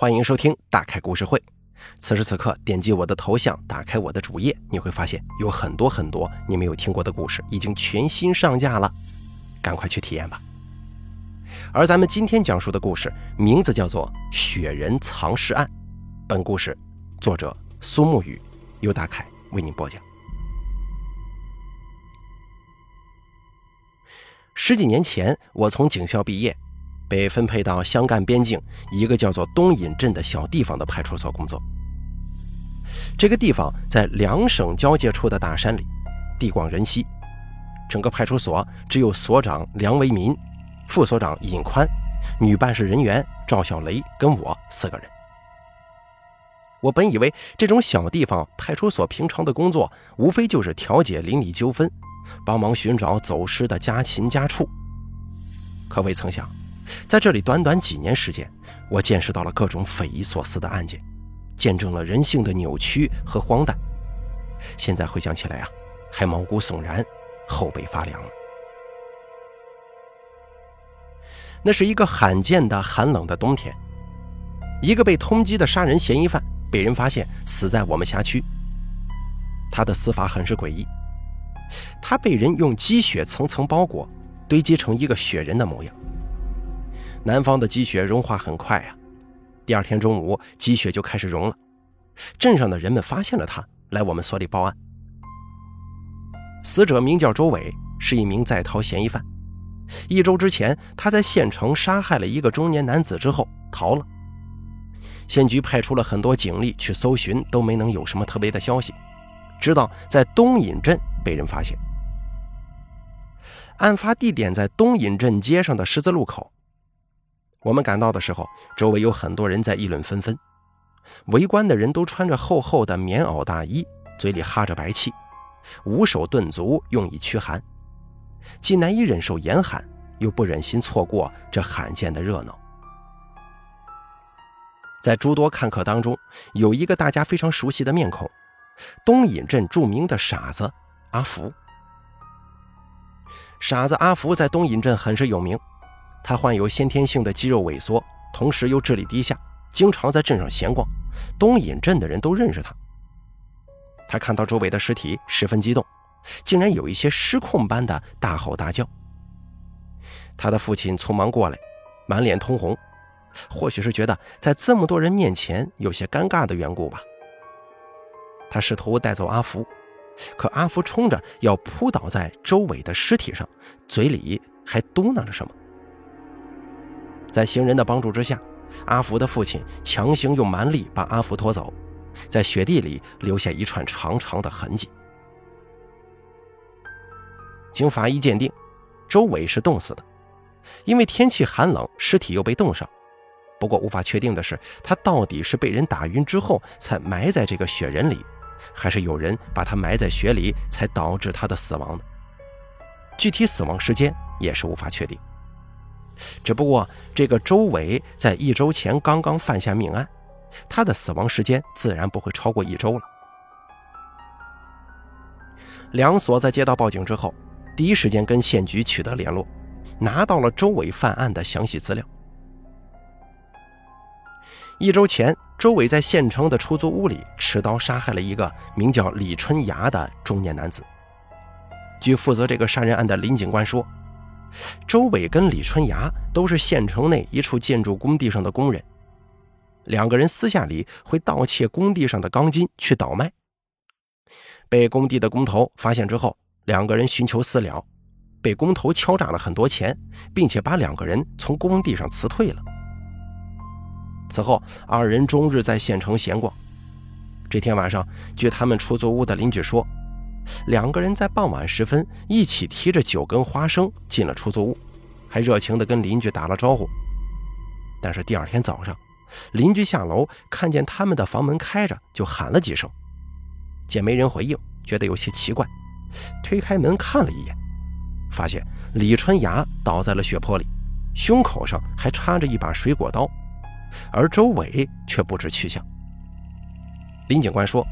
欢迎收听《大开故事会》。此时此刻，点击我的头像，打开我的主页，你会发现有很多很多你没有听过的故事已经全新上架了，赶快去体验吧。而咱们今天讲述的故事名字叫做《雪人藏尸案》，本故事作者苏沐雨，由大凯为您播讲。十几年前，我从警校毕业。被分配到湘赣边境一个叫做东引镇的小地方的派出所工作。这个地方在两省交界处的大山里，地广人稀。整个派出所只有所长梁维民、副所长尹宽、女办事人员赵小雷跟我四个人。我本以为这种小地方派出所平常的工作无非就是调解邻里纠纷，帮忙寻找走失的家禽家畜，可未曾想。在这里短短几年时间，我见识到了各种匪夷所思的案件，见证了人性的扭曲和荒诞。现在回想起来啊，还毛骨悚然，后背发凉。那是一个罕见的寒冷的冬天，一个被通缉的杀人嫌疑犯被人发现死在我们辖区。他的死法很是诡异，他被人用积雪层层包裹，堆积成一个雪人的模样。南方的积雪融化很快啊，第二天中午积雪就开始融了。镇上的人们发现了他，来我们所里报案。死者名叫周伟，是一名在逃嫌疑犯。一周之前，他在县城杀害了一个中年男子之后逃了。县局派出了很多警力去搜寻，都没能有什么特别的消息。直到在东引镇被人发现。案发地点在东引镇街上的十字路口。我们赶到的时候，周围有很多人在议论纷纷。围观的人都穿着厚厚的棉袄大衣，嘴里哈着白气，捂手顿足，用以驱寒，既难以忍受严寒，又不忍心错过这罕见的热闹。在诸多看客当中，有一个大家非常熟悉的面孔——东引镇著名的傻子阿福。傻子阿福在东引镇很是有名。他患有先天性的肌肉萎缩，同时又智力低下，经常在镇上闲逛。东引镇的人都认识他。他看到周围的尸体，十分激动，竟然有一些失控般的大吼大叫。他的父亲匆忙过来，满脸通红，或许是觉得在这么多人面前有些尴尬的缘故吧。他试图带走阿福，可阿福冲着要扑倒在周伟的尸体上，嘴里还嘟囔着什么。在行人的帮助之下，阿福的父亲强行用蛮力把阿福拖走，在雪地里留下一串长长的痕迹。经法医鉴定，周伟是冻死的，因为天气寒冷，尸体又被冻上。不过无法确定的是，他到底是被人打晕之后才埋在这个雪人里，还是有人把他埋在雪里才导致他的死亡呢？具体死亡时间也是无法确定。只不过，这个周伟在一周前刚刚犯下命案，他的死亡时间自然不会超过一周了。两所在接到报警之后，第一时间跟县局取得联络，拿到了周伟犯案的详细资料。一周前，周伟在县城的出租屋里持刀杀害了一个名叫李春芽的中年男子。据负责这个杀人案的林警官说。周伟跟李春芽都是县城内一处建筑工地上的工人，两个人私下里会盗窃工地上的钢筋去倒卖。被工地的工头发现之后，两个人寻求私了，被工头敲诈了很多钱，并且把两个人从工地上辞退了。此后，二人终日在县城闲逛。这天晚上，据他们出租屋的邻居说。两个人在傍晚时分一起提着酒跟花生进了出租屋，还热情地跟邻居打了招呼。但是第二天早上，邻居下楼看见他们的房门开着，就喊了几声，见没人回应，觉得有些奇怪，推开门看了一眼，发现李春芽倒在了血泊里，胸口上还插着一把水果刀，而周伟却不知去向。林警官说。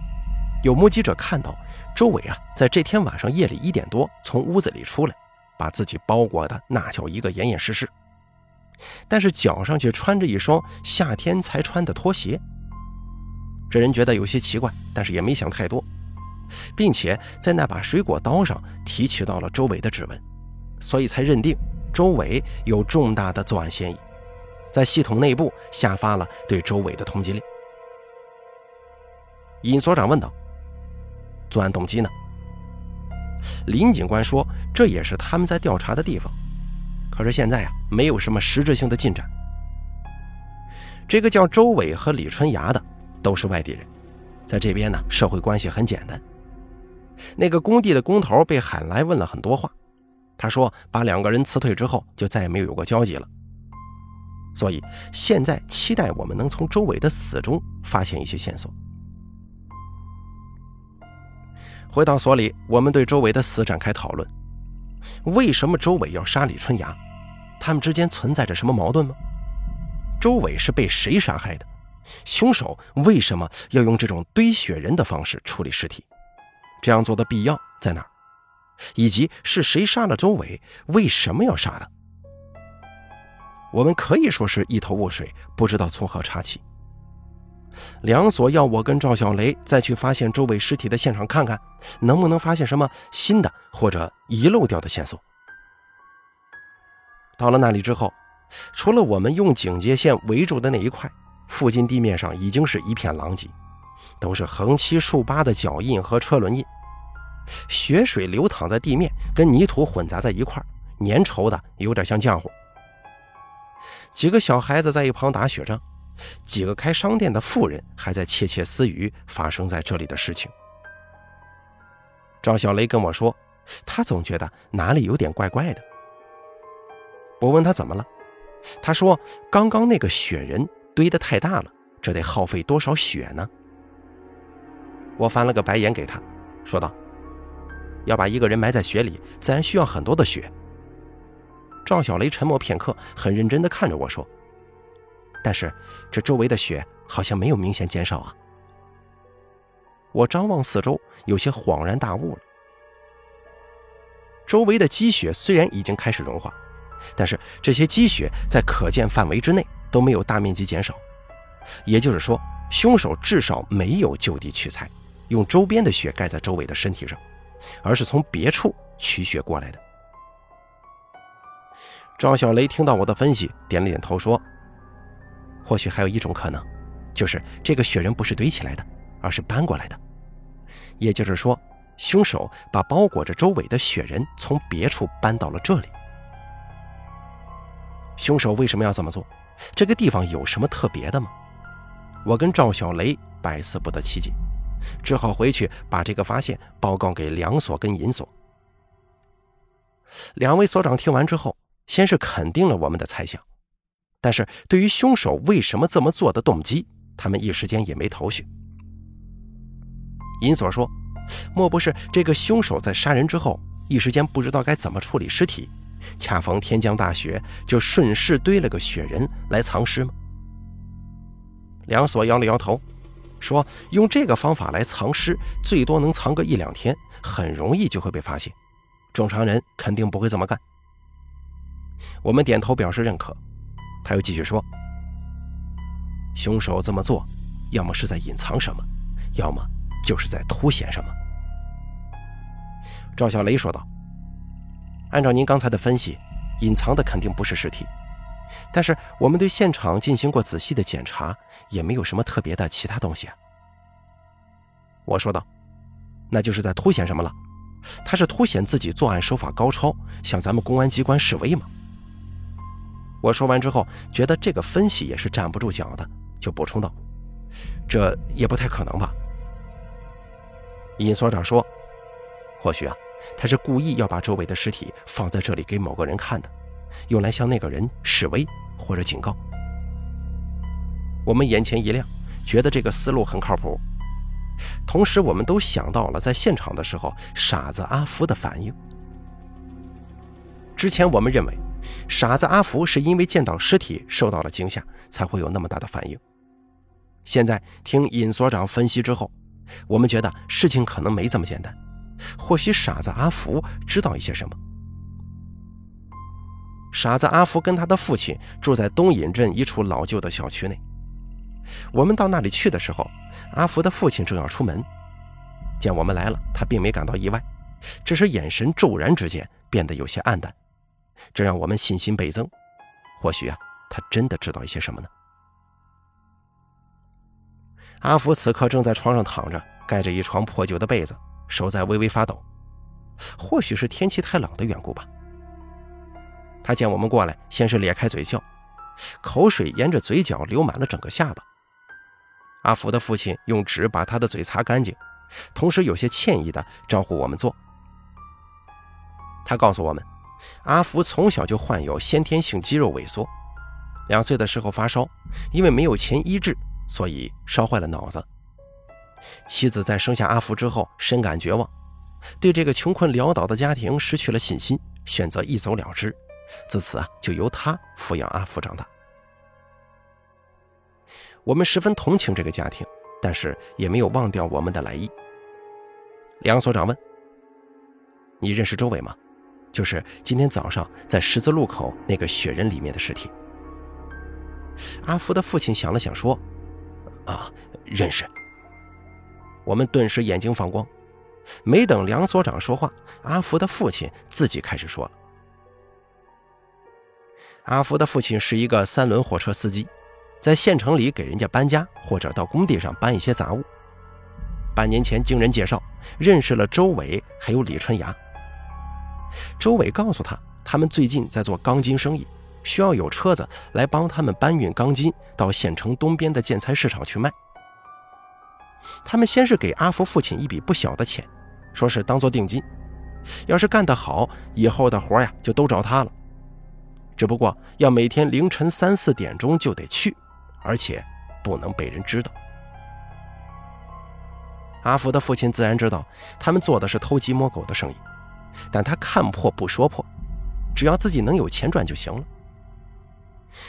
有目击者看到周伟啊，在这天晚上夜里一点多从屋子里出来，把自己包裹的那叫一个严严实实。但是脚上却穿着一双夏天才穿的拖鞋。这人觉得有些奇怪，但是也没想太多，并且在那把水果刀上提取到了周伟的指纹，所以才认定周伟有重大的作案嫌疑，在系统内部下发了对周伟的通缉令。尹所长问道：“作案动机呢？”林警官说：“这也是他们在调查的地方，可是现在啊，没有什么实质性的进展。”这个叫周伟和李春芽的。都是外地人，在这边呢，社会关系很简单。那个工地的工头被喊来问了很多话，他说把两个人辞退之后，就再也没有有过交集了。所以现在期待我们能从周伟的死中发现一些线索。回到所里，我们对周伟的死展开讨论：为什么周伟要杀李春芽？他们之间存在着什么矛盾吗？周伟是被谁杀害的？凶手为什么要用这种堆雪人的方式处理尸体？这样做的必要在哪儿？以及是谁杀了周伟？为什么要杀他？我们可以说是一头雾水，不知道从何查起。梁所要我跟赵小雷再去发现周围尸体的现场看看，能不能发现什么新的或者遗漏掉的线索。到了那里之后，除了我们用警戒线围住的那一块。附近地面上已经是一片狼藉，都是横七竖八的脚印和车轮印，血水流淌在地面，跟泥土混杂在一块粘稠的有点像浆糊。几个小孩子在一旁打雪仗，几个开商店的妇人还在窃窃私语发生在这里的事情。赵小雷跟我说，他总觉得哪里有点怪怪的。我问他怎么了，他说刚刚那个雪人。堆得太大了，这得耗费多少雪呢？我翻了个白眼给他，说道：“要把一个人埋在雪里，自然需要很多的雪。”赵小雷沉默片刻，很认真地看着我说：“但是这周围的雪好像没有明显减少啊。”我张望四周，有些恍然大悟了。周围的积雪虽然已经开始融化，但是这些积雪在可见范围之内。都没有大面积减少，也就是说，凶手至少没有就地取材，用周边的雪盖在周围的身体上，而是从别处取血过来的。赵小雷听到我的分析，点了点头，说：“或许还有一种可能，就是这个雪人不是堆起来的，而是搬过来的。也就是说，凶手把包裹着周伟的雪人从别处搬到了这里。凶手为什么要这么做？”这个地方有什么特别的吗？我跟赵小雷百思不得其解，只好回去把这个发现报告给梁所跟尹所。两位所长听完之后，先是肯定了我们的猜想，但是对于凶手为什么这么做的动机，他们一时间也没头绪。银锁说：“莫不是这个凶手在杀人之后，一时间不知道该怎么处理尸体？”恰逢天降大雪，就顺势堆了个雪人来藏尸吗？梁所摇了摇头，说：“用这个方法来藏尸，最多能藏个一两天，很容易就会被发现。正常人肯定不会这么干。”我们点头表示认可。他又继续说：“凶手这么做，要么是在隐藏什么，要么就是在凸显什么。”赵小雷说道。按照您刚才的分析，隐藏的肯定不是尸体，但是我们对现场进行过仔细的检查，也没有什么特别的其他东西。我说道：“那就是在凸显什么了？他是凸显自己作案手法高超，向咱们公安机关示威吗？”我说完之后，觉得这个分析也是站不住脚的，就补充道：“这也不太可能吧？”尹所长说：“或许啊。”他是故意要把周围的尸体放在这里给某个人看的，用来向那个人示威或者警告。我们眼前一亮，觉得这个思路很靠谱。同时，我们都想到了在现场的时候傻子阿福的反应。之前我们认为，傻子阿福是因为见到尸体受到了惊吓，才会有那么大的反应。现在听尹所长分析之后，我们觉得事情可能没这么简单。或许傻子阿福知道一些什么。傻子阿福跟他的父亲住在东引镇一处老旧的小区内。我们到那里去的时候，阿福的父亲正要出门，见我们来了，他并没感到意外，只是眼神骤然之间变得有些暗淡，这让我们信心倍增。或许啊，他真的知道一些什么呢？阿福此刻正在床上躺着，盖着一床破旧的被子，手在微微发抖，或许是天气太冷的缘故吧。他见我们过来，先是咧开嘴笑，口水沿着嘴角流满了整个下巴。阿福的父亲用纸把他的嘴擦干净，同时有些歉意地招呼我们坐。他告诉我们，阿福从小就患有先天性肌肉萎缩，两岁的时候发烧，因为没有钱医治，所以烧坏了脑子。妻子在生下阿福之后深感绝望，对这个穷困潦倒的家庭失去了信心，选择一走了之。自此啊，就由他抚养阿福长大。我们十分同情这个家庭，但是也没有忘掉我们的来意。梁所长问：“你认识周伟吗？就是今天早上在十字路口那个雪人里面的尸体。”阿福的父亲想了想说：“啊，认识。”我们顿时眼睛放光。没等梁所长说话，阿福的父亲自己开始说了。阿福的父亲是一个三轮货车司机，在县城里给人家搬家或者到工地上搬一些杂物。半年前经人介绍认识了周伟还有李春芽。周伟告诉他，他们最近在做钢筋生意，需要有车子来帮他们搬运钢筋到县城东边的建材市场去卖。他们先是给阿福父亲一笔不小的钱，说是当做定金，要是干得好，以后的活呀就都找他了。只不过要每天凌晨三四点钟就得去，而且不能被人知道。阿福的父亲自然知道他们做的是偷鸡摸狗的生意，但他看破不说破，只要自己能有钱赚就行了。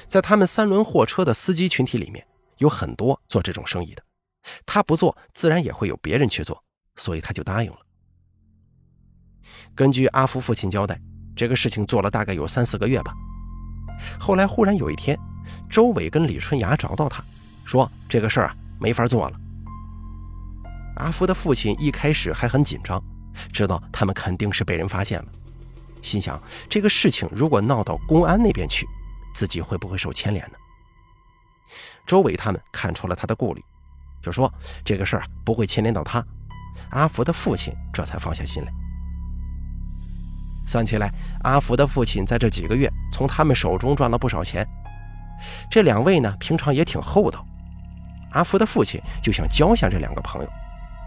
在他们三轮货车的司机群体里面，有很多做这种生意的，他不做，自然也会有别人去做，所以他就答应了。根据阿福父亲交代，这个事情做了大概有三四个月吧。后来忽然有一天，周伟跟李春芽找到他，说这个事儿啊没法做了。阿福的父亲一开始还很紧张，知道他们肯定是被人发现了，心想这个事情如果闹到公安那边去，自己会不会受牵连呢？周伟他们看出了他的顾虑，就说这个事儿不会牵连到他。阿福的父亲这才放下心来。算起来，阿福的父亲在这几个月从他们手中赚了不少钱。这两位呢，平常也挺厚道。阿福的父亲就想交下这两个朋友，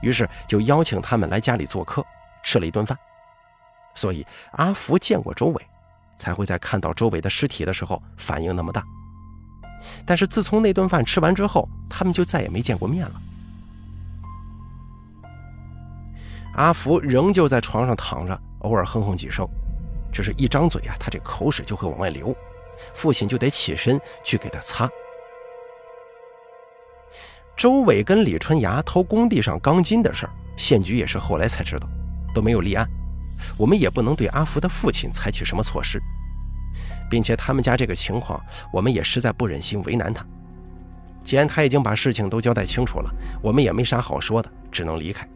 于是就邀请他们来家里做客，吃了一顿饭。所以阿福见过周伟，才会在看到周伟的尸体的时候反应那么大。但是自从那顿饭吃完之后，他们就再也没见过面了。阿福仍旧在床上躺着。偶尔哼哼几声，只是一张嘴啊，他这口水就会往外流，父亲就得起身去给他擦。周伟跟李春芽偷工地上钢筋的事儿，县局也是后来才知道，都没有立案。我们也不能对阿福的父亲采取什么措施，并且他们家这个情况，我们也实在不忍心为难他。既然他已经把事情都交代清楚了，我们也没啥好说的，只能离开。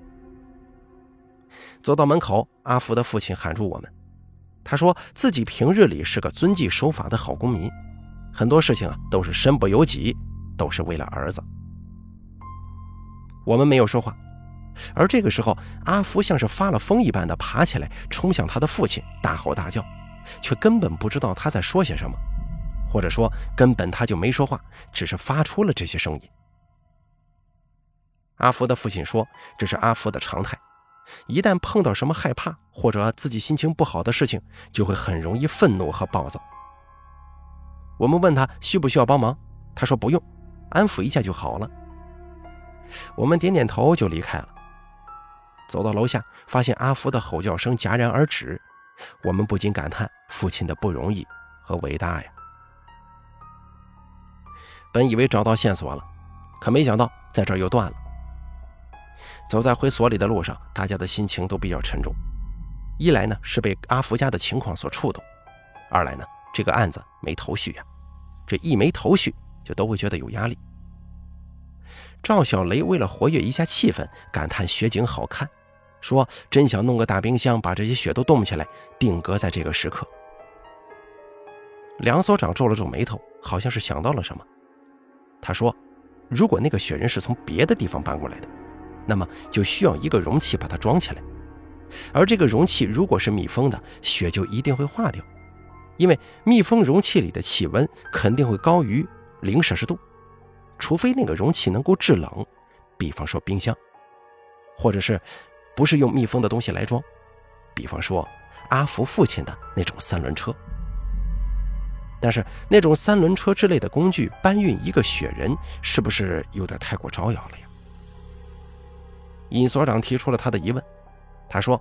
走到门口，阿福的父亲喊住我们。他说自己平日里是个遵纪守法的好公民，很多事情啊都是身不由己，都是为了儿子。我们没有说话，而这个时候，阿福像是发了疯一般的爬起来，冲向他的父亲，大吼大叫，却根本不知道他在说些什么，或者说根本他就没说话，只是发出了这些声音。阿福的父亲说：“这是阿福的常态。”一旦碰到什么害怕或者自己心情不好的事情，就会很容易愤怒和暴躁。我们问他需不需要帮忙，他说不用，安抚一下就好了。我们点点头就离开了。走到楼下，发现阿福的吼叫声戛然而止，我们不禁感叹父亲的不容易和伟大呀。本以为找到线索了，可没想到在这儿又断了。走在回所里的路上，大家的心情都比较沉重。一来呢是被阿福家的情况所触动，二来呢这个案子没头绪呀。这一没头绪，就都会觉得有压力。赵小雷为了活跃一下气氛，感叹雪景好看，说：“真想弄个大冰箱，把这些雪都冻起来，定格在这个时刻。”梁所长皱了皱眉头，好像是想到了什么。他说：“如果那个雪人是从别的地方搬过来的，那么就需要一个容器把它装起来。而这个容器如果是密封的，雪就一定会化掉，因为密封容器里的气温肯定会高于零摄氏度，除非那个容器能够制冷，比方说冰箱，或者是不是用密封的东西来装，比方说阿福父亲的那种三轮车。”但是那种三轮车之类的工具搬运一个雪人，是不是有点太过招摇了呀？尹所长提出了他的疑问，他说：“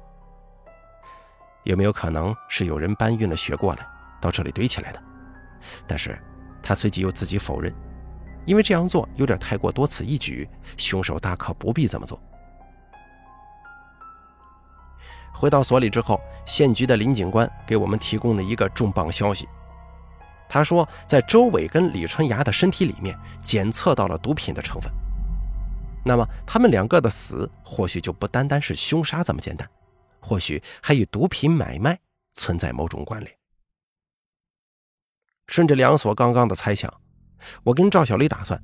有没有可能是有人搬运了雪过来，到这里堆起来的？”但是，他随即又自己否认，因为这样做有点太过多此一举，凶手大可不必这么做。回到所里之后，县局的林警官给我们提供了一个重磅消息。他说，在周伟跟李春芽的身体里面检测到了毒品的成分。那么，他们两个的死或许就不单单是凶杀这么简单，或许还与毒品买卖存在某种关联。顺着梁所刚刚的猜想，我跟赵小丽打算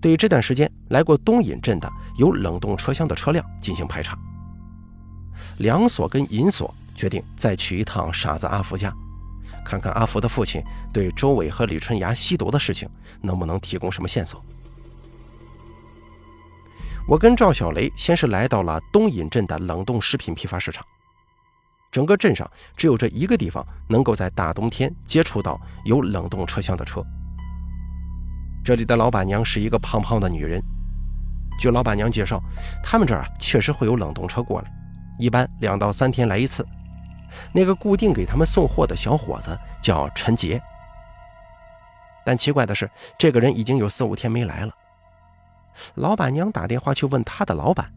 对这段时间来过东引镇的有冷冻车厢的车辆进行排查。梁所跟尹所决定再去一趟傻子阿福家。看看阿福的父亲对周伟和李春芽吸毒的事情能不能提供什么线索。我跟赵小雷先是来到了东引镇的冷冻食品批发市场。整个镇上只有这一个地方能够在大冬天接触到有冷冻车厢的车。这里的老板娘是一个胖胖的女人。据老板娘介绍，他们这儿啊确实会有冷冻车过来，一般两到三天来一次。那个固定给他们送货的小伙子叫陈杰，但奇怪的是，这个人已经有四五天没来了。老板娘打电话去问他的老板，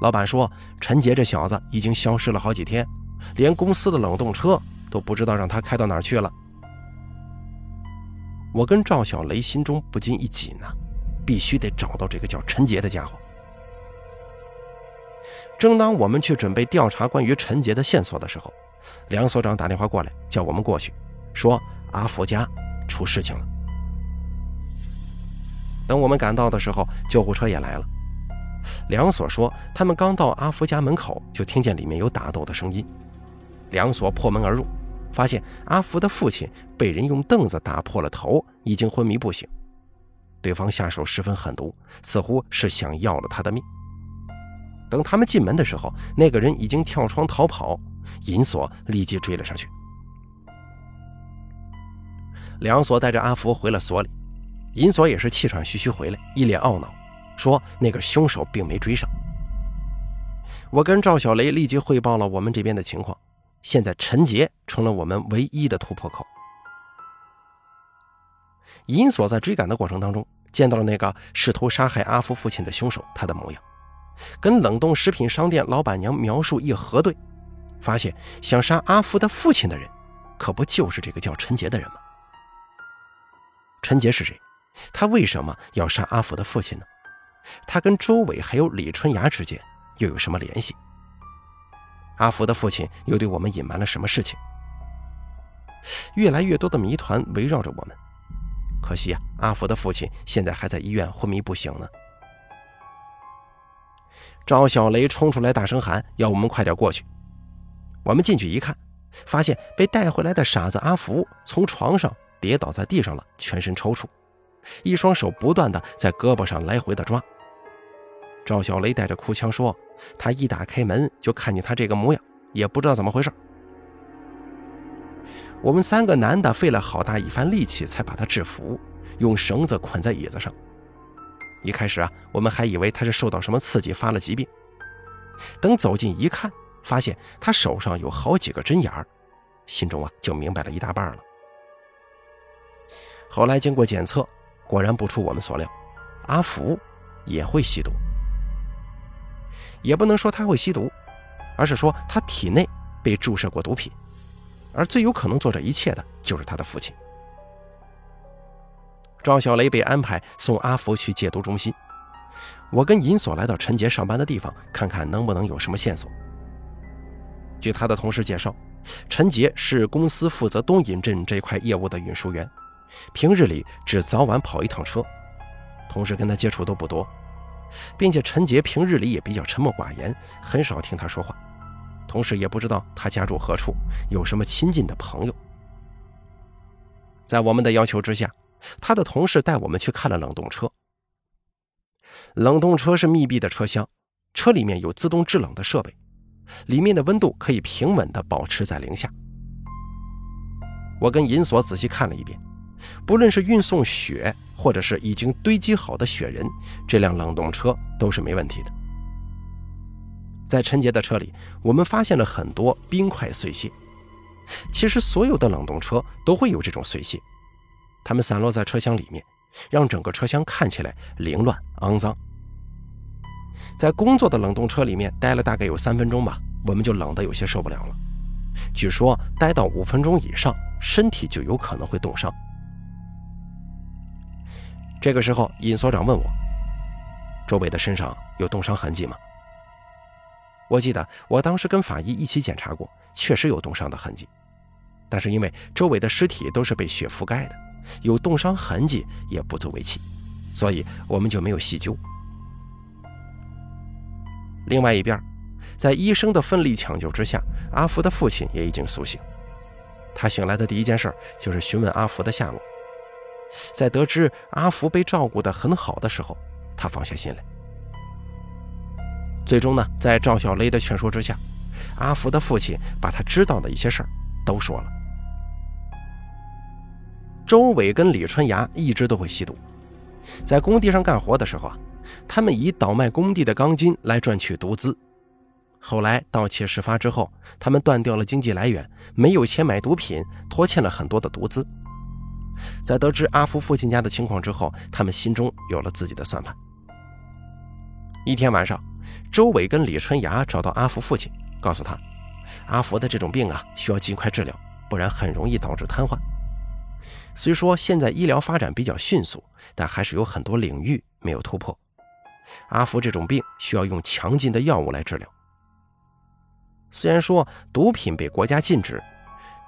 老板说陈杰这小子已经消失了好几天，连公司的冷冻车都不知道让他开到哪儿去了。我跟赵小雷心中不禁一紧呐，必须得找到这个叫陈杰的家伙。正当我们去准备调查关于陈杰的线索的时候，梁所长打电话过来，叫我们过去，说阿福家出事情了。等我们赶到的时候，救护车也来了。梁所说，他们刚到阿福家门口，就听见里面有打斗的声音。梁所破门而入，发现阿福的父亲被人用凳子打破了头，已经昏迷不醒。对方下手十分狠毒，似乎是想要了他的命。等他们进门的时候，那个人已经跳窗逃跑，银锁立即追了上去。梁锁带着阿福回了所里，银锁也是气喘吁吁回来，一脸懊恼，说那个凶手并没追上。我跟赵小雷立即汇报了我们这边的情况，现在陈杰成了我们唯一的突破口。银锁在追赶的过程当中，见到了那个试图杀害阿福父亲的凶手，他的模样。跟冷冻食品商店老板娘描述一核对，发现想杀阿福的父亲的人，可不就是这个叫陈杰的人吗？陈杰是谁？他为什么要杀阿福的父亲呢？他跟周伟还有李春芽之间又有什么联系？阿福的父亲又对我们隐瞒了什么事情？越来越多的谜团围绕着我们。可惜啊，阿福的父亲现在还在医院昏迷不醒呢。赵小雷冲出来，大声喊：“要我们快点过去！”我们进去一看，发现被带回来的傻子阿福从床上跌倒在地上了，全身抽搐，一双手不断的在胳膊上来回的抓。赵小雷带着哭腔说：“他一打开门就看见他这个模样，也不知道怎么回事。”我们三个男的费了好大一番力气才把他制服，用绳子捆在椅子上。一开始啊，我们还以为他是受到什么刺激发了疾病。等走近一看，发现他手上有好几个针眼儿，心中啊就明白了一大半了。后来经过检测，果然不出我们所料，阿福也会吸毒。也不能说他会吸毒，而是说他体内被注射过毒品。而最有可能做这一切的就是他的父亲。赵小雷被安排送阿福去戒毒中心，我跟银锁来到陈杰上班的地方，看看能不能有什么线索。据他的同事介绍，陈杰是公司负责东引镇这块业务的运输员，平日里只早晚跑一趟车，同事跟他接触都不多，并且陈杰平日里也比较沉默寡言，很少听他说话。同时也不知道他家住何处，有什么亲近的朋友。在我们的要求之下，他的同事带我们去看了冷冻车。冷冻车是密闭的车厢，车里面有自动制冷的设备，里面的温度可以平稳地保持在零下。我跟银锁仔细看了一遍，不论是运送雪，或者是已经堆积好的雪人，这辆冷冻车都是没问题的。在陈杰的车里，我们发现了很多冰块碎屑。其实，所有的冷冻车都会有这种碎屑，它们散落在车厢里面，让整个车厢看起来凌乱肮脏。在工作的冷冻车里面待了大概有三分钟吧，我们就冷得有些受不了了。据说，待到五分钟以上，身体就有可能会冻伤。这个时候，尹所长问我：“周伟的身上有冻伤痕迹吗？”我记得我当时跟法医一起检查过，确实有冻伤的痕迹，但是因为周伟的尸体都是被雪覆盖的，有冻伤痕迹也不足为奇，所以我们就没有细究。另外一边，在医生的奋力抢救之下，阿福的父亲也已经苏醒。他醒来的第一件事就是询问阿福的下落，在得知阿福被照顾得很好的时候，他放下心来。最终呢，在赵小雷的劝说之下，阿福的父亲把他知道的一些事儿都说了。周伟跟李春芽一直都会吸毒，在工地上干活的时候啊，他们以倒卖工地的钢筋来赚取毒资。后来盗窃事发之后，他们断掉了经济来源，没有钱买毒品，拖欠了很多的毒资。在得知阿福父亲家的情况之后，他们心中有了自己的算盘。一天晚上。周伟跟李春芽找到阿福父亲，告诉他，阿福的这种病啊，需要尽快治疗，不然很容易导致瘫痪。虽说现在医疗发展比较迅速，但还是有很多领域没有突破。阿福这种病需要用强劲的药物来治疗。虽然说毒品被国家禁止，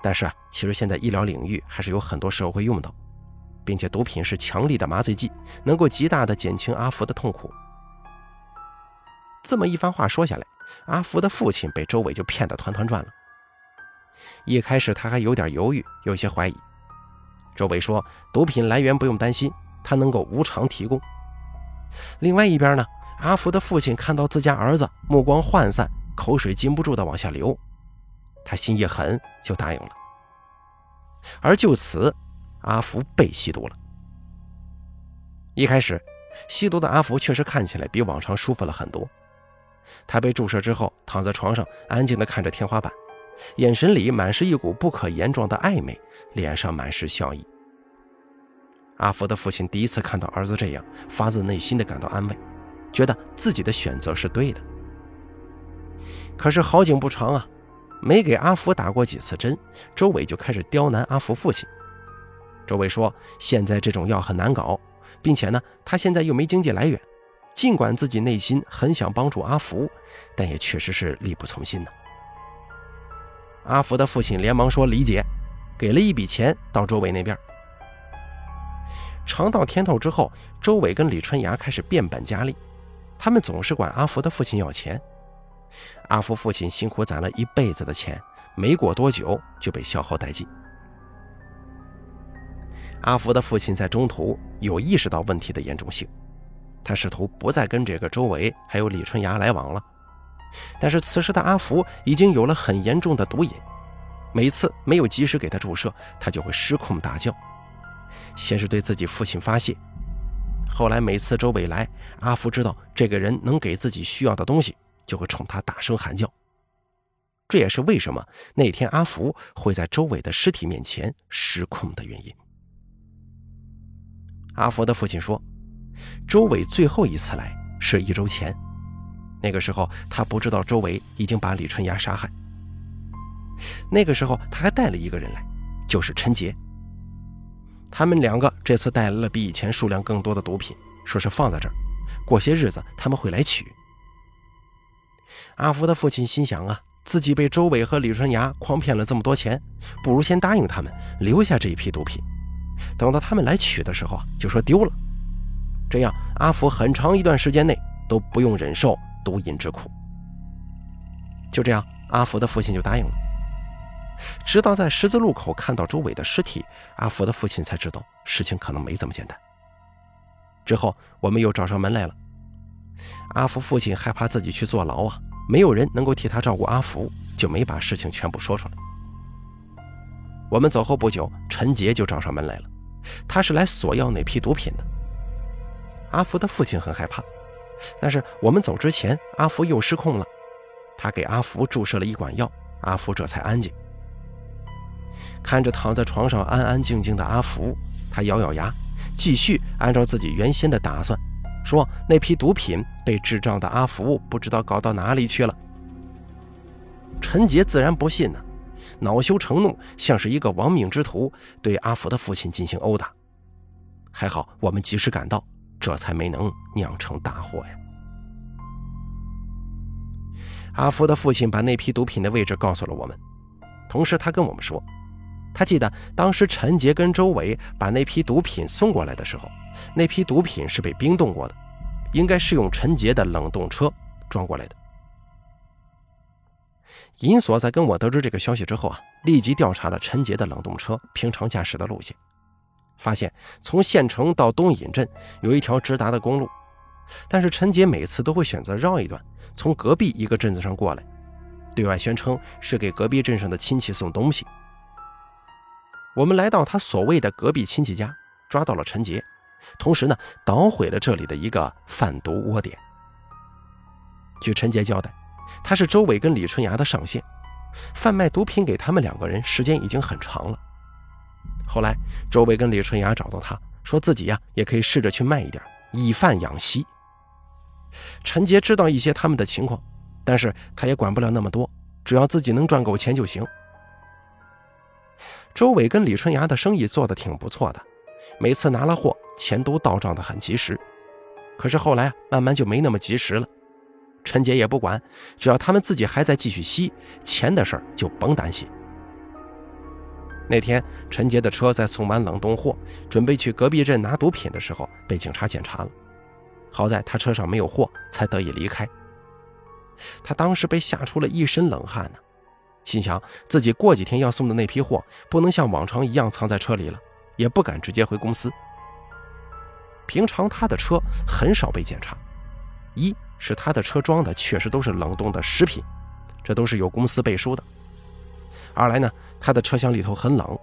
但是啊，其实现在医疗领域还是有很多时候会用到，并且毒品是强力的麻醉剂，能够极大的减轻阿福的痛苦。这么一番话说下来，阿福的父亲被周伟就骗得团团转了。一开始他还有点犹豫，有些怀疑。周伟说：“毒品来源不用担心，他能够无偿提供。”另外一边呢，阿福的父亲看到自家儿子目光涣散，口水禁不住的往下流，他心一狠，就答应了。而就此，阿福被吸毒了。一开始，吸毒的阿福确实看起来比往常舒服了很多。他被注射之后，躺在床上，安静地看着天花板，眼神里满是一股不可言状的暧昧，脸上满是笑意。阿福的父亲第一次看到儿子这样，发自内心的感到安慰，觉得自己的选择是对的。可是好景不长啊，没给阿福打过几次针，周伟就开始刁难阿福父亲。周伟说：“现在这种药很难搞，并且呢，他现在又没经济来源。”尽管自己内心很想帮助阿福，但也确实是力不从心呢。阿福的父亲连忙说理解，给了一笔钱到周伟那边。尝到甜头之后，周伟跟李春芽开始变本加厉，他们总是管阿福的父亲要钱。阿福父亲辛苦攒了一辈子的钱，没过多久就被消耗殆尽。阿福的父亲在中途有意识到问题的严重性。他试图不再跟这个周伟还有李春芽来往了，但是此时的阿福已经有了很严重的毒瘾，每次没有及时给他注射，他就会失控大叫。先是对自己父亲发泄，后来每次周伟来，阿福知道这个人能给自己需要的东西，就会冲他大声喊叫。这也是为什么那天阿福会在周伟的尸体面前失控的原因。阿福的父亲说。周伟最后一次来是一周前，那个时候他不知道周伟已经把李春芽杀害。那个时候他还带了一个人来，就是陈杰。他们两个这次带来了比以前数量更多的毒品，说是放在这儿，过些日子他们会来取。阿福的父亲心想啊，自己被周伟和李春芽诓骗了这么多钱，不如先答应他们留下这一批毒品，等到他们来取的时候啊，就说丢了，这样阿福很长一段时间内都不用忍受毒瘾之苦。就这样，阿福的父亲就答应了。直到在十字路口看到周伟的尸体，阿福的父亲才知道事情可能没这么简单。之后，我们又找上门来了。阿福父亲害怕自己去坐牢啊，没有人能够替他照顾阿福，就没把事情全部说出来。我们走后不久，陈杰就找上门来了，他是来索要那批毒品的。阿福的父亲很害怕，但是我们走之前，阿福又失控了，他给阿福注射了一管药，阿福这才安静。看着躺在床上安安静静的阿福，他咬咬牙，继续按照自己原先的打算，说那批毒品被智障的阿福不知道搞到哪里去了。陈杰自然不信呢，恼羞成怒，像是一个亡命之徒，对阿福的父亲进行殴打。还好我们及时赶到，这才没能酿成大祸呀。阿福的父亲把那批毒品的位置告诉了我们，同时他跟我们说。他记得当时陈杰跟周伟把那批毒品送过来的时候，那批毒品是被冰冻过的，应该是用陈杰的冷冻车装过来的。银锁在跟我得知这个消息之后啊，立即调查了陈杰的冷冻车平常驾驶的路线，发现从县城到东引镇有一条直达的公路，但是陈杰每次都会选择绕一段，从隔壁一个镇子上过来，对外宣称是给隔壁镇上的亲戚送东西。我们来到他所谓的隔壁亲戚家，抓到了陈杰，同时呢，捣毁了这里的一个贩毒窝点。据陈杰交代，他是周伟跟李春芽的上线，贩卖毒品给他们两个人时间已经很长了。后来，周伟跟李春芽找到他，说自己呀也可以试着去卖一点，以贩养吸。陈杰知道一些他们的情况，但是他也管不了那么多，只要自己能赚够钱就行。周伟跟李春芽的生意做得挺不错的，每次拿了货，钱都到账的很及时。可是后来，慢慢就没那么及时了。陈杰也不管，只要他们自己还在继续吸钱的事儿，就甭担心。那天，陈杰的车在送完冷冻货，准备去隔壁镇拿毒品的时候，被警察检查了。好在他车上没有货，才得以离开。他当时被吓出了一身冷汗呢。心想自己过几天要送的那批货不能像往常一样藏在车里了，也不敢直接回公司。平常他的车很少被检查，一是他的车装的确实都是冷冻的食品，这都是有公司背书的；二来呢，他的车厢里头很冷，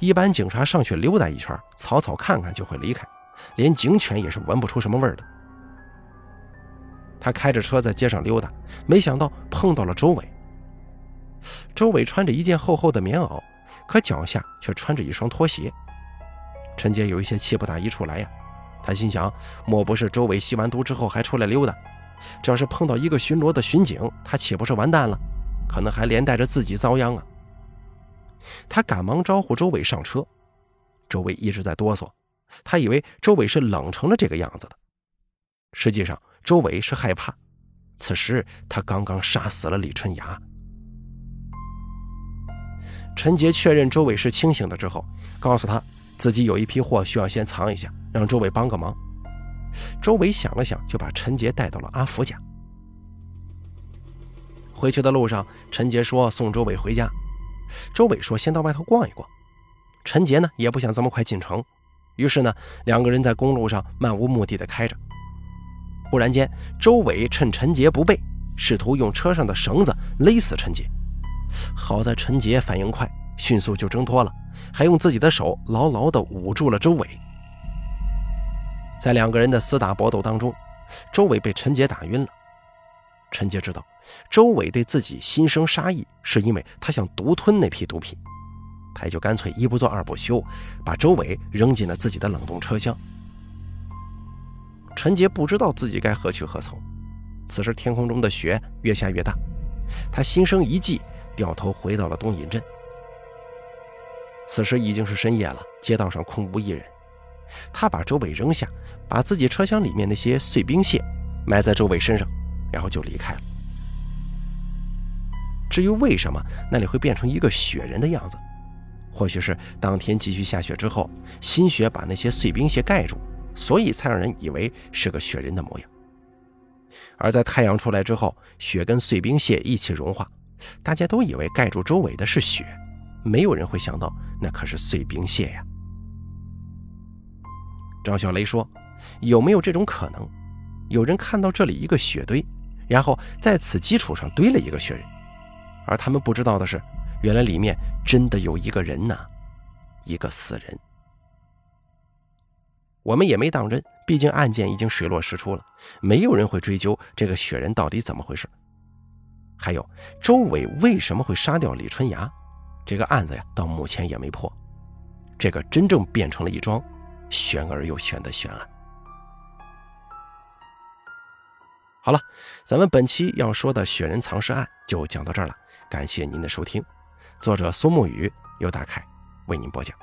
一般警察上去溜达一圈，草草看看就会离开，连警犬也是闻不出什么味儿的。他开着车在街上溜达，没想到碰到了周伟。周伟穿着一件厚厚的棉袄，可脚下却穿着一双拖鞋。陈杰有一些气不打一处来呀，他心想：莫不是周伟吸完毒之后还出来溜达？这要是碰到一个巡逻的巡警，他岂不是完蛋了？可能还连带着自己遭殃啊！他赶忙招呼周伟上车。周伟一直在哆嗦，他以为周伟是冷成了这个样子的。实际上，周伟是害怕。此时他刚刚杀死了李春芽。陈杰确认周伟是清醒的之后，告诉他自己有一批货需要先藏一下，让周伟帮个忙。周伟想了想，就把陈杰带到了阿福家。回去的路上，陈杰说送周伟回家，周伟说先到外头逛一逛。陈杰呢也不想这么快进城，于是呢两个人在公路上漫无目的的开着。忽然间，周伟趁陈杰不备，试图用车上的绳子勒死陈杰。好在陈杰反应快，迅速就挣脱了，还用自己的手牢牢地捂住了周伟。在两个人的厮打搏斗当中，周伟被陈杰打晕了。陈杰知道周伟对自己心生杀意，是因为他想独吞那批毒品，他也就干脆一不做二不休，把周伟扔进了自己的冷冻车厢。陈杰不知道自己该何去何从，此时天空中的雪越下越大，他心生一计。掉头回到了东引镇。此时已经是深夜了，街道上空无一人。他把周伟扔下，把自己车厢里面那些碎冰屑埋在周伟身上，然后就离开了。至于为什么那里会变成一个雪人的样子，或许是当天继续下雪之后，新雪把那些碎冰屑盖住，所以才让人以为是个雪人的模样。而在太阳出来之后，雪跟碎冰屑一起融化，大家都以为盖住周围的是雪，没有人会想到那可是碎冰屑呀。赵小雷说：“有没有这种可能？有人看到这里一个雪堆，然后在此基础上堆了一个雪人，而他们不知道的是，原来里面真的有一个人呢，一个死人。我们也没当真，毕竟案件已经水落石出了，没有人会追究这个雪人到底怎么回事。还有周伟为什么会杀掉李春芽，这个案子呀，到目前也没破。这个真正变成了一桩。”悬而又悬的悬案。好了，咱们本期要说的雪人藏尸案就讲到这儿了，感谢您的收听。作者苏沐雨由大凯为您播讲。